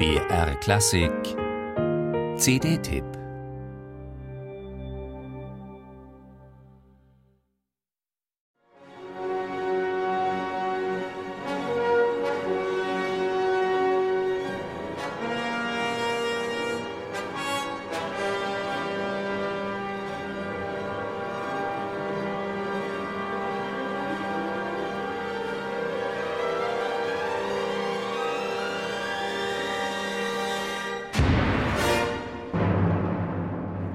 BR Klassik. CD-Tipp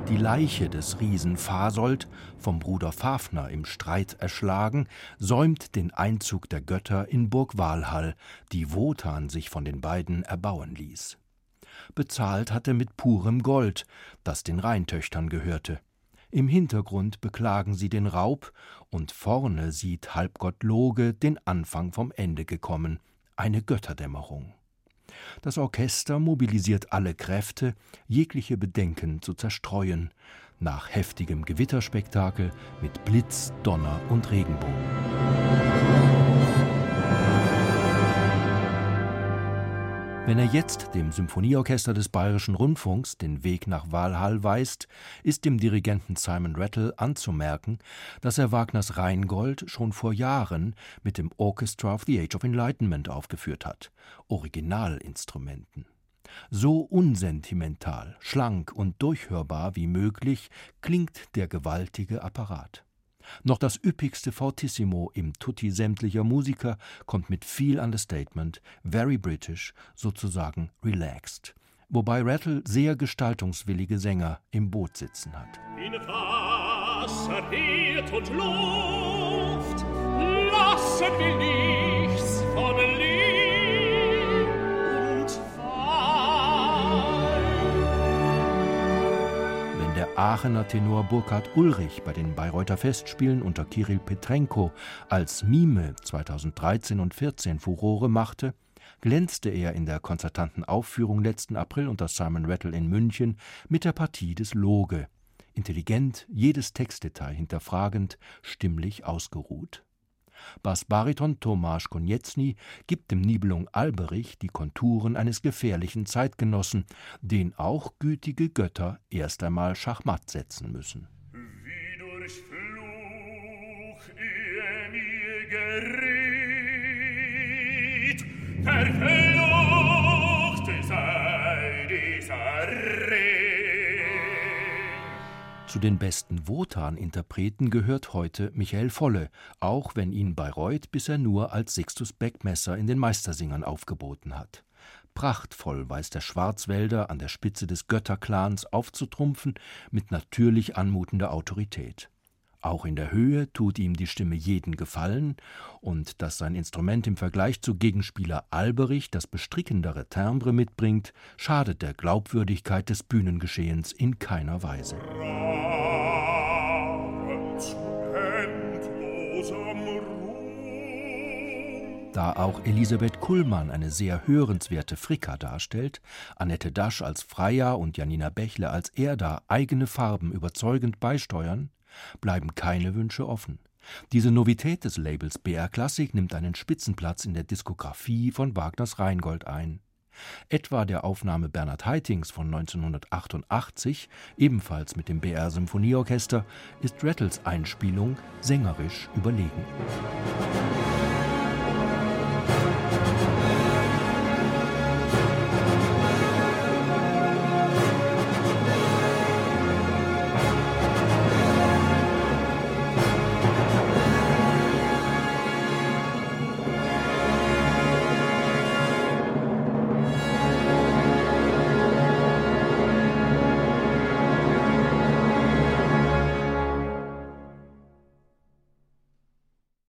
Die Leiche des Riesen Fasold, vom Bruder Fafner im Streit erschlagen, säumt den Einzug der Götter in Burg Walhall, die Wotan sich von den beiden erbauen ließ. Bezahlt hatte mit purem Gold, das den Rheintöchtern gehörte. Im Hintergrund beklagen sie den Raub, und vorne sieht Halbgott Loge den Anfang vom Ende gekommen, eine Götterdämmerung. Das Orchester mobilisiert alle Kräfte, jegliche Bedenken zu zerstreuen, nach heftigem Gewitterspektakel mit Blitz, Donner und Regenbogen. Wenn er jetzt dem Symphonieorchester des Bayerischen Rundfunks den Weg nach Walhall weist, ist dem Dirigenten Simon Rattle anzumerken, dass er Wagners Rheingold schon vor Jahren mit dem Orchestra of the Age of Enlightenment aufgeführt hat, Originalinstrumenten. So unsentimental, schlank und durchhörbar wie möglich klingt der gewaltige Apparat. Noch das üppigste Fortissimo im Tutti sämtlicher Musiker kommt mit viel Understatement, very British, sozusagen relaxed. Wobei Rattle sehr gestaltungswillige Sänger im Boot sitzen hat. In Wasser, Erd und Luft lassen wir Aachener Tenor Burkhard Ulrich bei den Bayreuther Festspielen unter Kirill Petrenko als Mime 2013 und 14 Furore machte, glänzte er in der konzertanten Aufführung letzten April unter Simon Rattle in München mit der Partie des Loge. Intelligent, jedes Textdetail hinterfragend, stimmlich ausgeruht. Bassbariton Tomasz Konieczny gibt dem Nibelung Alberich die Konturen eines gefährlichen Zeitgenossen, den auch gütige Götter erst einmal Schachmatt setzen müssen. Wie durch Fluch ihr mir geriet, zu den besten Wotan-Interpreten gehört heute Michael Volle, auch wenn ihn Bayreuth bisher nur als Sixtus Beckmesser in den Meistersingern aufgeboten hat. Prachtvoll weiß der Schwarzwälder an der Spitze des Götterclans aufzutrumpfen mit natürlich anmutender Autorität. Auch in der Höhe tut ihm die Stimme jeden Gefallen, und dass sein Instrument im Vergleich zu Gegenspieler Alberich das bestrickendere Timbre mitbringt, schadet der Glaubwürdigkeit des Bühnengeschehens in keiner Weise. Da auch Elisabeth Kullmann eine sehr hörenswerte Fricka darstellt, Annette Dasch als Freya und Janina Bächle als Erda eigene Farben überzeugend beisteuern, bleiben keine Wünsche offen. Diese Novität des Labels BR Klassik nimmt einen Spitzenplatz in der Diskografie von Wagners Rheingold ein. Etwa der Aufnahme Bernhard Haitings von 1988, ebenfalls mit dem BR Symphonieorchester, ist Rattles Einspielung sängerisch überlegen.